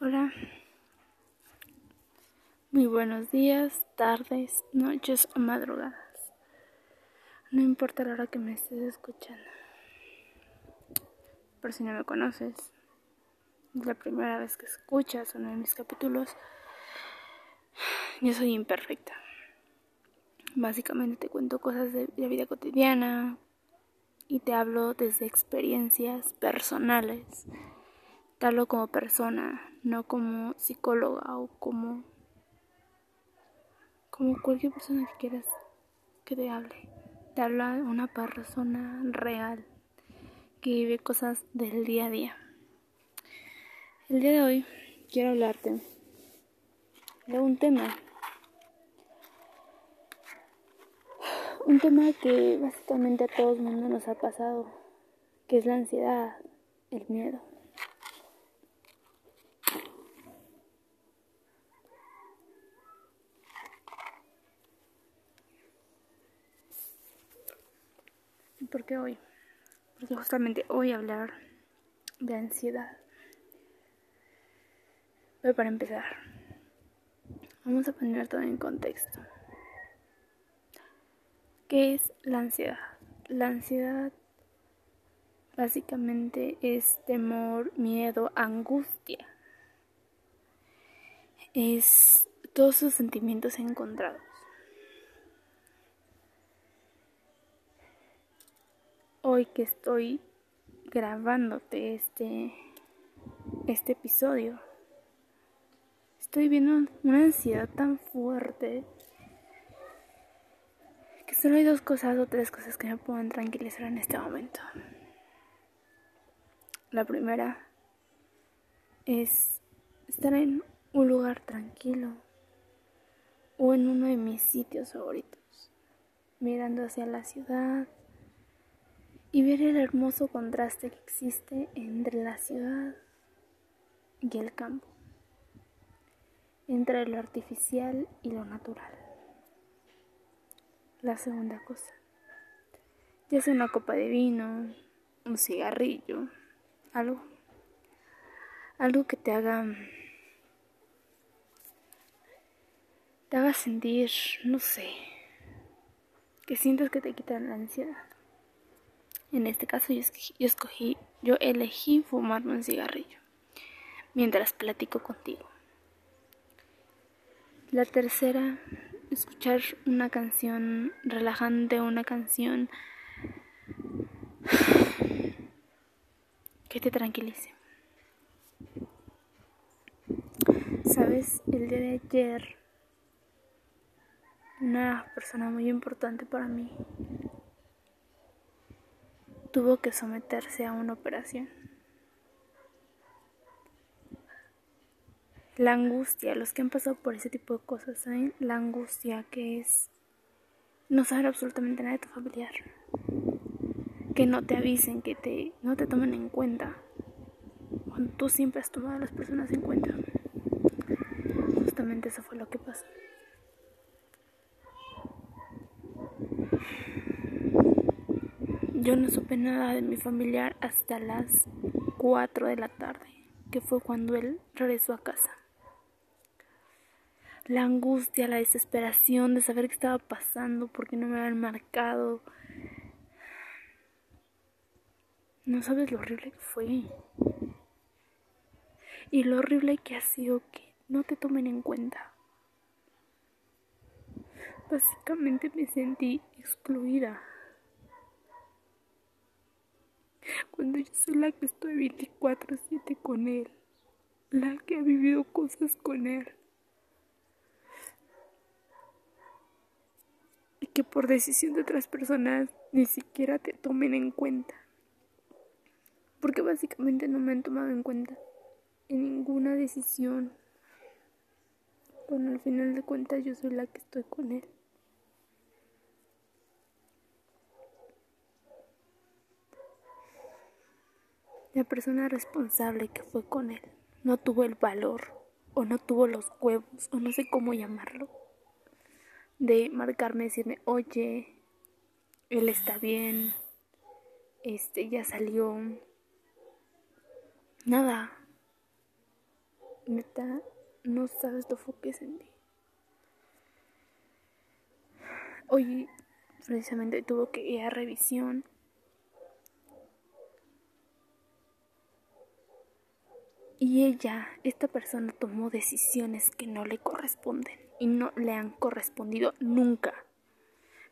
Hola. Muy buenos días, tardes, noches o madrugadas. No importa la hora que me estés escuchando. Por si no me conoces, es la primera vez que escuchas uno de mis capítulos. Yo soy imperfecta. Básicamente te cuento cosas de la vida cotidiana y te hablo desde experiencias personales. Te hablo como persona, no como psicóloga o como como cualquier persona que quieras que te hable. Te habla una persona real que vive cosas del día a día. El día de hoy quiero hablarte de un tema. Un tema que básicamente a todo el mundo nos ha pasado, que es la ansiedad, el miedo. ¿Por qué hoy? Porque justamente hoy hablar de ansiedad. Pero para empezar, vamos a poner todo en contexto. ¿Qué es la ansiedad? La ansiedad básicamente es temor, miedo, angustia. Es todos esos sentimientos encontrados. Hoy que estoy grabándote este, este episodio, estoy viendo una ansiedad tan fuerte que solo hay dos cosas o tres cosas que me pueden tranquilizar en este momento. La primera es estar en un lugar tranquilo o en uno de mis sitios favoritos, mirando hacia la ciudad y ver el hermoso contraste que existe entre la ciudad y el campo, entre lo artificial y lo natural. La segunda cosa, ya sea una copa de vino, un cigarrillo, algo, algo que te haga, te haga sentir, no sé, que sientas que te quitan la ansiedad. En este caso yo escogí, yo, elegí fumarme un cigarrillo mientras platico contigo. La tercera, escuchar una canción relajante, una canción que te tranquilice. Sabes, el día de ayer, una persona muy importante para mí tuvo que someterse a una operación. La angustia, los que han pasado por ese tipo de cosas, ¿saben? La angustia que es no saber absolutamente nada de tu familiar. Que no te avisen, que te, no te tomen en cuenta. Cuando tú siempre has tomado a las personas en cuenta. Justamente eso fue lo que pasó. Yo no supe nada de mi familiar hasta las 4 de la tarde, que fue cuando él regresó a casa. La angustia, la desesperación de saber qué estaba pasando, porque no me habían marcado. No sabes lo horrible que fue. Y lo horrible que ha sido que no te tomen en cuenta. Básicamente me sentí excluida. Cuando yo soy la que estoy 24/7 con él, la que ha vivido cosas con él. Y que por decisión de otras personas ni siquiera te tomen en cuenta. Porque básicamente no me han tomado en cuenta en ninguna decisión. Bueno, al final de cuentas yo soy la que estoy con él. La persona responsable que fue con él no tuvo el valor o no tuvo los huevos o no sé cómo llamarlo de marcarme, decirme, oye, él está bien, este ya salió, nada, neta, no sabes lo en ti. Hoy, precisamente, tuvo que ir a revisión. Y ella, esta persona, tomó decisiones que no le corresponden y no le han correspondido nunca,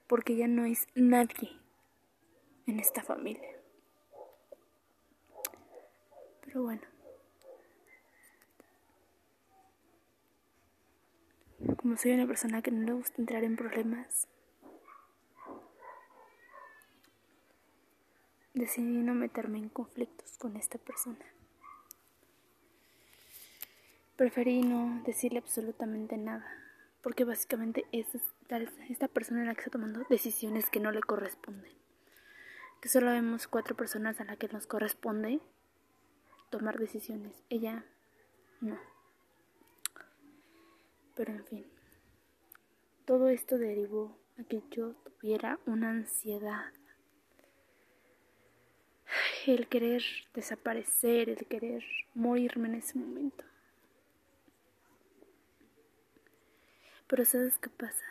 porque ella no es nadie en esta familia. Pero bueno. Como soy una persona que no le gusta entrar en problemas, decidí no meterme en conflictos con esta persona. Preferí no decirle absolutamente nada, porque básicamente es esta persona la que está tomando decisiones que no le corresponden. Que solo vemos cuatro personas a las que nos corresponde tomar decisiones. Ella no. Pero en fin, todo esto derivó a que yo tuviera una ansiedad. El querer desaparecer, el querer morirme en ese momento. Pero ¿sabes qué pasa?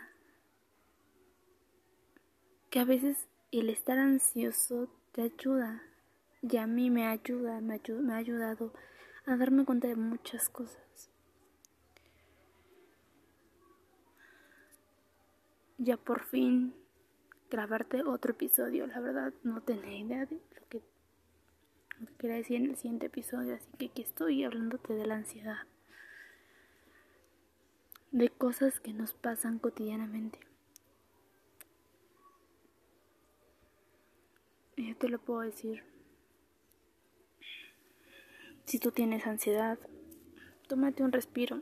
Que a veces el estar ansioso te ayuda y a mí me ayuda, me, me ha ayudado a darme cuenta de muchas cosas. Ya por fin grabarte otro episodio, la verdad no tenía idea de lo que, lo que quería decir en el siguiente episodio, así que aquí estoy hablándote de la ansiedad, de cosas que nos pasan cotidianamente. Yo te lo puedo decir si tú tienes ansiedad, tómate un respiro.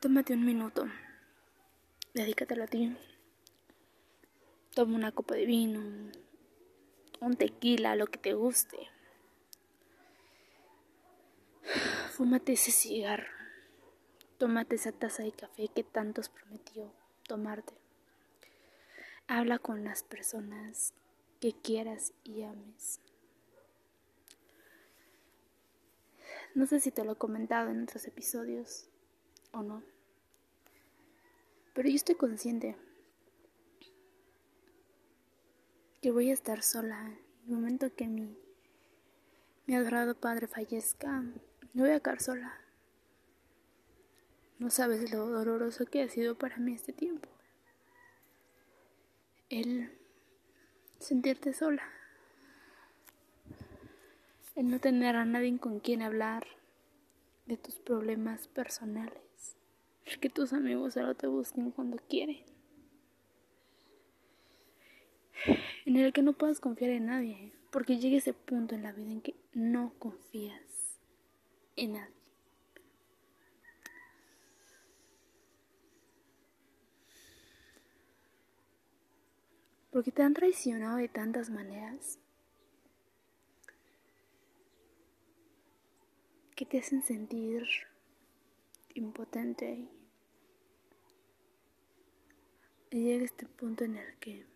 Tómate un minuto. Dedícatelo a ti. Toma una copa de vino, un tequila, lo que te guste. Fúmate ese cigarro. Tómate esa taza de café que tantos prometió tomarte. Habla con las personas que quieras y ames. No sé si te lo he comentado en otros episodios o no, pero yo estoy consciente que voy a estar sola el momento que mi, mi adorado padre fallezca. No voy a quedar sola. No sabes lo doloroso que ha sido para mí este tiempo. El sentirte sola. El no tener a nadie con quien hablar de tus problemas personales. Que tus amigos solo te busquen cuando quieren. En el que no puedas confiar en nadie. Porque llega ese punto en la vida en que no confías en nadie. porque te han traicionado de tantas maneras que te hacen sentir impotente y llega este punto en el que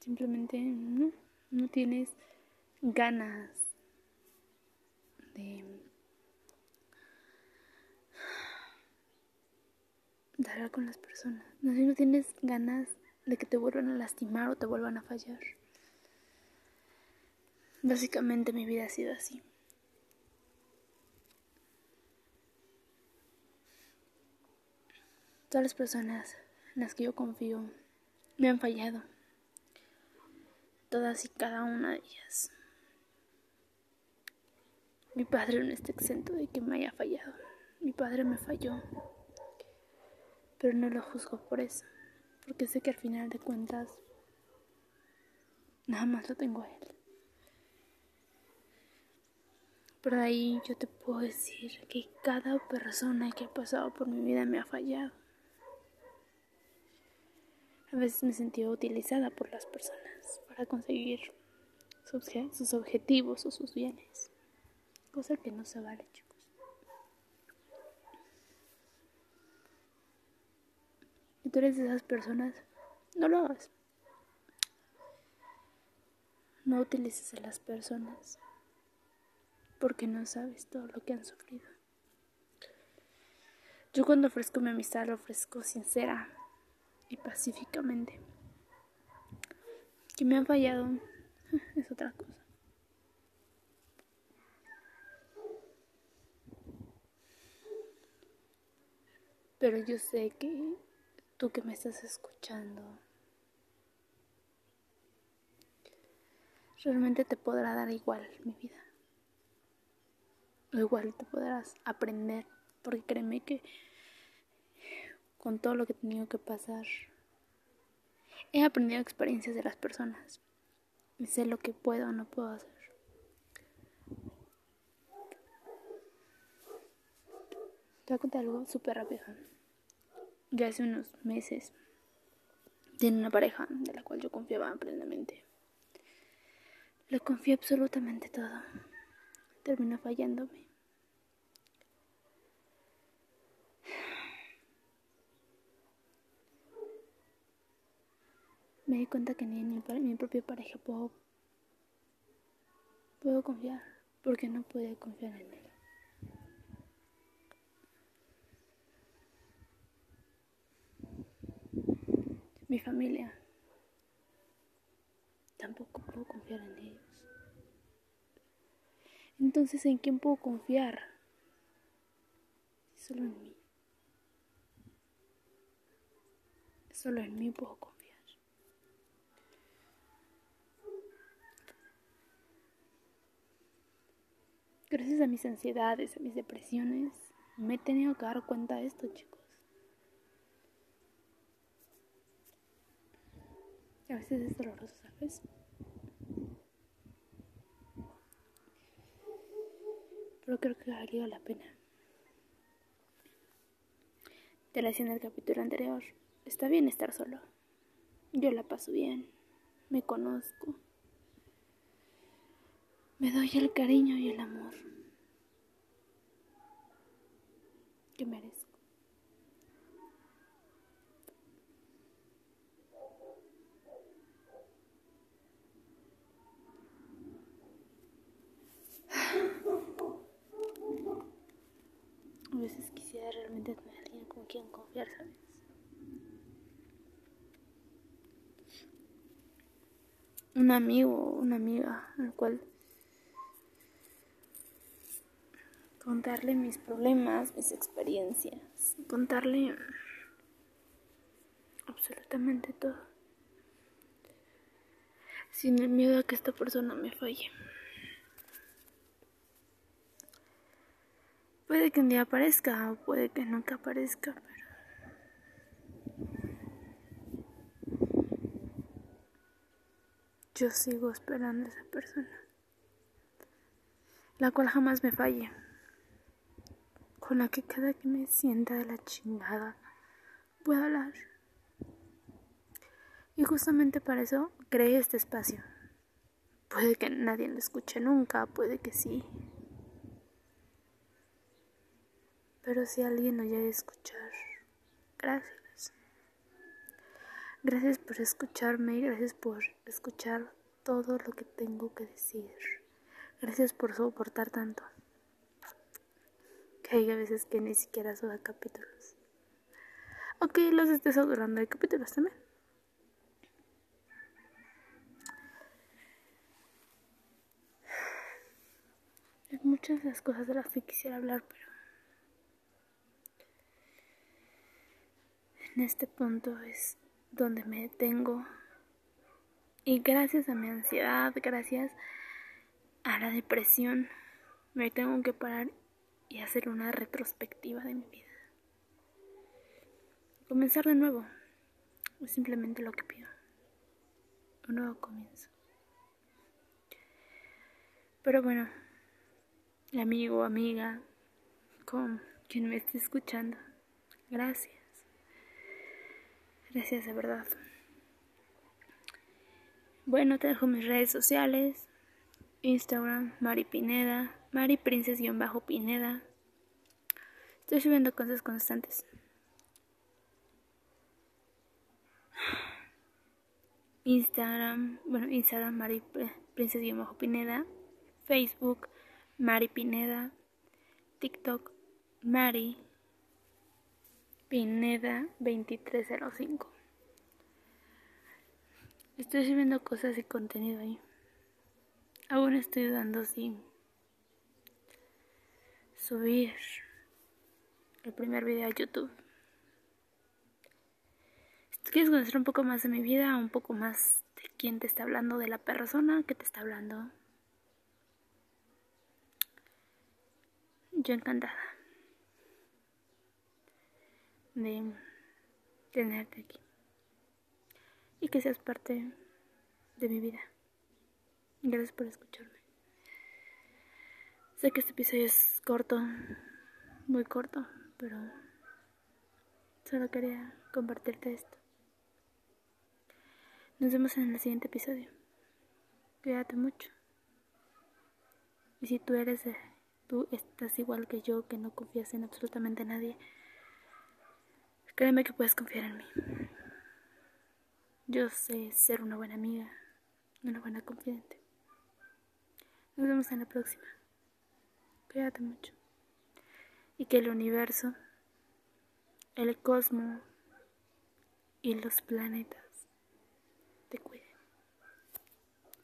simplemente no, no tienes ganas de de hablar con las personas. No no tienes ganas de que te vuelvan a lastimar o te vuelvan a fallar. Básicamente mi vida ha sido así. Todas las personas en las que yo confío me han fallado. Todas y cada una de ellas. Mi padre no está exento de que me haya fallado. Mi padre me falló pero no lo juzgo por eso, porque sé que al final de cuentas nada más lo tengo a él. De ahí yo te puedo decir que cada persona que ha pasado por mi vida me ha fallado. A veces me sentía utilizada por las personas para conseguir sus, objetivos o sus bienes, cosa que no se vale, chicos. Si tú eres de esas personas, no lo hagas. No utilices a las personas porque no sabes todo lo que han sufrido. Yo cuando ofrezco mi amistad lo ofrezco sincera, y pacíficamente. Que me han fallado es otra cosa. Pero yo sé que tú que me estás escuchando realmente te podrá dar igual mi vida. O igual te podrás aprender, porque créeme que con todo lo que he tenido que pasar, he aprendido experiencias de las personas y sé lo que puedo o no puedo hacer. Te voy a contar algo súper rápido. Ya hace unos meses tenía una pareja de la cual yo confiaba plenamente. Le confié absolutamente todo. Terminó fallándome. Me di cuenta que ni en mi, mi propia pareja puedo, puedo confiar, porque no pude confiar en él. Mi familia tampoco puedo confiar en ellos. Entonces, ¿en quién puedo confiar? Solo en mí. Solo en mí puedo confiar. Gracias a mis ansiedades, a mis depresiones, me he tenido que dar cuenta de esto, chicos. A veces es doloroso, ¿sabes? Pero creo que valió la pena. Te la decía en el capítulo anterior. Está bien estar solo. Yo la paso bien. Me conozco. Me doy el cariño y el amor que merezco. A veces quisiera realmente tener alguien con quien confiar, ¿sabes? Un amigo una amiga al cual contarle mis problemas, mis experiencias, contarle absolutamente todo. Sin el miedo a que esta persona me falle. Puede que un día aparezca o puede que nunca aparezca, pero... Yo sigo esperando a esa persona, la cual jamás me falle, con la que cada que me sienta de la chingada puedo hablar. Y justamente para eso creé este espacio. Puede que nadie lo escuche nunca, puede que sí, Pero si alguien lo llega a escuchar, gracias. Gracias por escucharme y gracias por escuchar todo lo que tengo que decir. Gracias por soportar tanto. Hay a veces que ni siquiera suba capítulos. O que los estés adorando de capítulos también. Hay muchas de las cosas de las que quisiera hablar, pero en este punto es donde me detengo. Y gracias a mi ansiedad, gracias a la depresión, me tengo que parar y hacer una retrospectiva de mi vida. Comenzar de nuevo es simplemente lo que pido. Un nuevo comienzo. Pero bueno, amigo, amiga, con quien me esté escuchando, gracias. Gracias de verdad. Bueno, te dejo mis redes sociales. Instagram, Mari Pineda, Mari Princes-Pineda. Estoy subiendo cosas constantes. Instagram, bueno, Instagram Mari Princesa Pineda, Facebook Mari Pineda, TikTok Mari Pineda 2305. Estoy subiendo cosas y contenido ahí. Aún estoy dudando si subir el primer video a YouTube. Si quieres conocer un poco más de mi vida, un poco más de quién te está hablando, de la persona que te está hablando, yo encantada de tenerte aquí y que seas parte de mi vida. Gracias por escucharme. Sé que este episodio es corto, muy corto, pero solo quería compartirte esto. Nos vemos en el siguiente episodio. Cuídate mucho. Y si tú eres, tú estás igual que yo, que no confías en absolutamente nadie, créeme que puedes confiar en mí. Yo sé ser una buena amiga, una buena confidente. Nos vemos en la próxima. Cuídate mucho. Y que el universo, el cosmos y los planetas